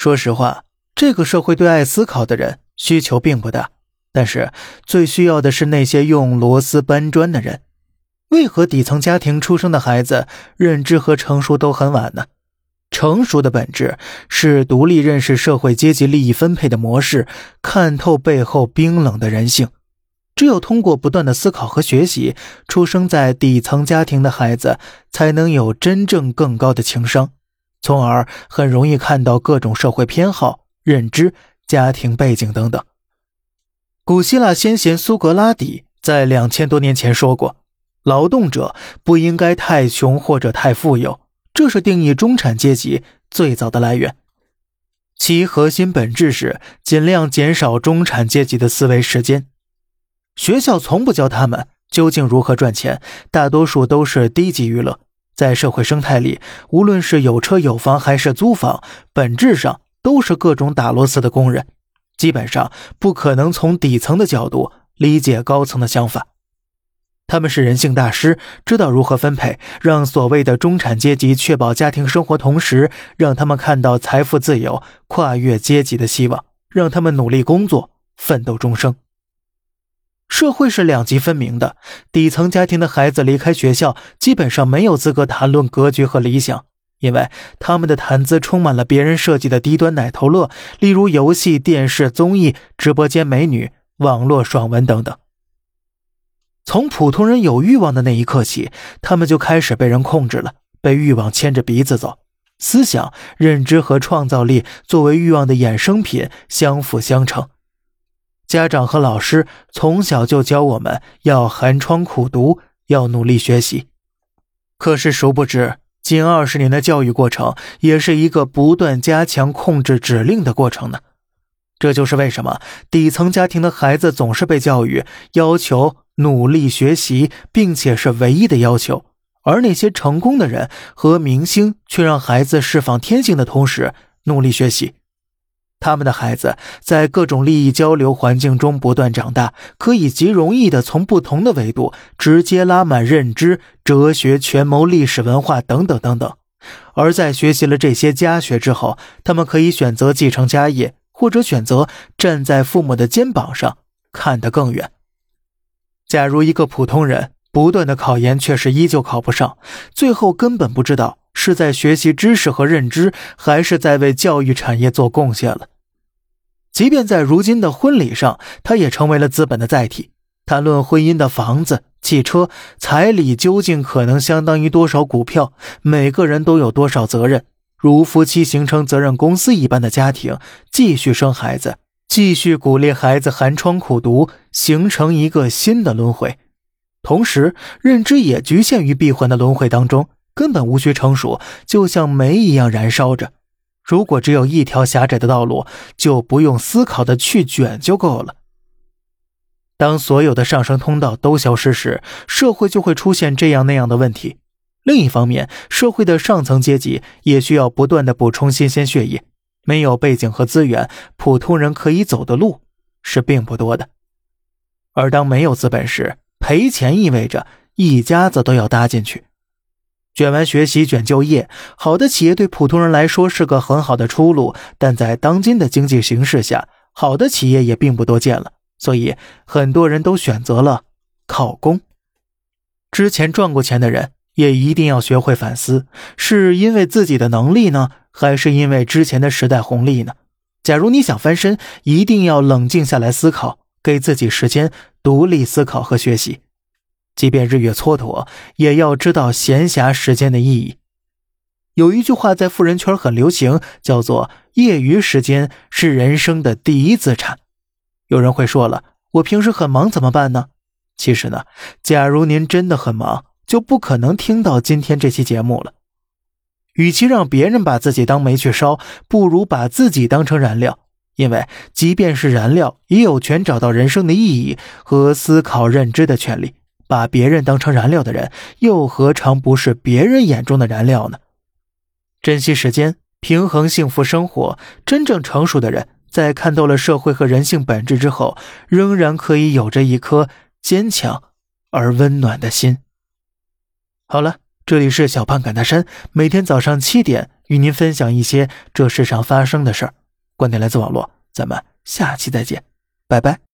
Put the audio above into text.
说实话，这个社会对爱思考的人需求并不大，但是最需要的是那些用螺丝搬砖的人。为何底层家庭出生的孩子认知和成熟都很晚呢？成熟的本质是独立认识社会阶级利益分配的模式，看透背后冰冷的人性。只有通过不断的思考和学习，出生在底层家庭的孩子才能有真正更高的情商，从而很容易看到各种社会偏好、认知、家庭背景等等。古希腊先贤苏格拉底在两千多年前说过：“劳动者不应该太穷或者太富有。”这是定义中产阶级最早的来源，其核心本质是尽量减少中产阶级的思维时间。学校从不教他们究竟如何赚钱，大多数都是低级娱乐。在社会生态里，无论是有车有房还是租房，本质上都是各种打螺丝的工人，基本上不可能从底层的角度理解高层的想法。他们是人性大师，知道如何分配，让所谓的中产阶级确保家庭生活，同时让他们看到财富自由、跨越阶级的希望，让他们努力工作，奋斗终生。社会是两极分明的，底层家庭的孩子离开学校，基本上没有资格谈论格局和理想，因为他们的谈资充满了别人设计的低端奶头乐，例如游戏、电视、综艺、直播间美女、网络爽文等等。从普通人有欲望的那一刻起，他们就开始被人控制了，被欲望牵着鼻子走。思想、认知和创造力作为欲望的衍生品，相辅相成。家长和老师从小就教我们要寒窗苦读，要努力学习。可是，殊不知，近二十年的教育过程，也是一个不断加强控制指令的过程呢。这就是为什么底层家庭的孩子总是被教育要求。努力学习，并且是唯一的要求，而那些成功的人和明星却让孩子释放天性的同时努力学习。他们的孩子在各种利益交流环境中不断长大，可以极容易的从不同的维度直接拉满认知、哲学、权谋、历史文化等等等等。而在学习了这些家学之后，他们可以选择继承家业，或者选择站在父母的肩膀上看得更远。假如一个普通人不断的考研，却是依旧考不上，最后根本不知道是在学习知识和认知，还是在为教育产业做贡献了。即便在如今的婚礼上，他也成为了资本的载体。谈论婚姻的房子、汽车、彩礼究竟可能相当于多少股票，每个人都有多少责任，如夫妻形成责任公司一般的家庭，继续生孩子。继续鼓励孩子寒窗苦读，形成一个新的轮回，同时认知也局限于闭环的轮回当中，根本无需成熟，就像煤一样燃烧着。如果只有一条狭窄的道路，就不用思考的去卷就够了。当所有的上升通道都消失时，社会就会出现这样那样的问题。另一方面，社会的上层阶级也需要不断的补充新鲜血液。没有背景和资源，普通人可以走的路是并不多的。而当没有资本时，赔钱意味着一家子都要搭进去。卷完学习，卷就业，好的企业对普通人来说是个很好的出路，但在当今的经济形势下，好的企业也并不多见了。所以，很多人都选择了考公。之前赚过钱的人，也一定要学会反思：是因为自己的能力呢？还是因为之前的时代红利呢？假如你想翻身，一定要冷静下来思考，给自己时间独立思考和学习。即便日月蹉跎，也要知道闲暇时间的意义。有一句话在富人圈很流行，叫做“业余时间是人生的第一资产”。有人会说了，我平时很忙怎么办呢？其实呢，假如您真的很忙，就不可能听到今天这期节目了。与其让别人把自己当煤去烧，不如把自己当成燃料。因为即便是燃料，也有权找到人生的意义和思考认知的权利。把别人当成燃料的人，又何尝不是别人眼中的燃料呢？珍惜时间，平衡幸福生活。真正成熟的人，在看透了社会和人性本质之后，仍然可以有着一颗坚强而温暖的心。好了。这里是小胖侃大山，每天早上七点与您分享一些这世上发生的事儿。观点来自网络，咱们下期再见，拜拜。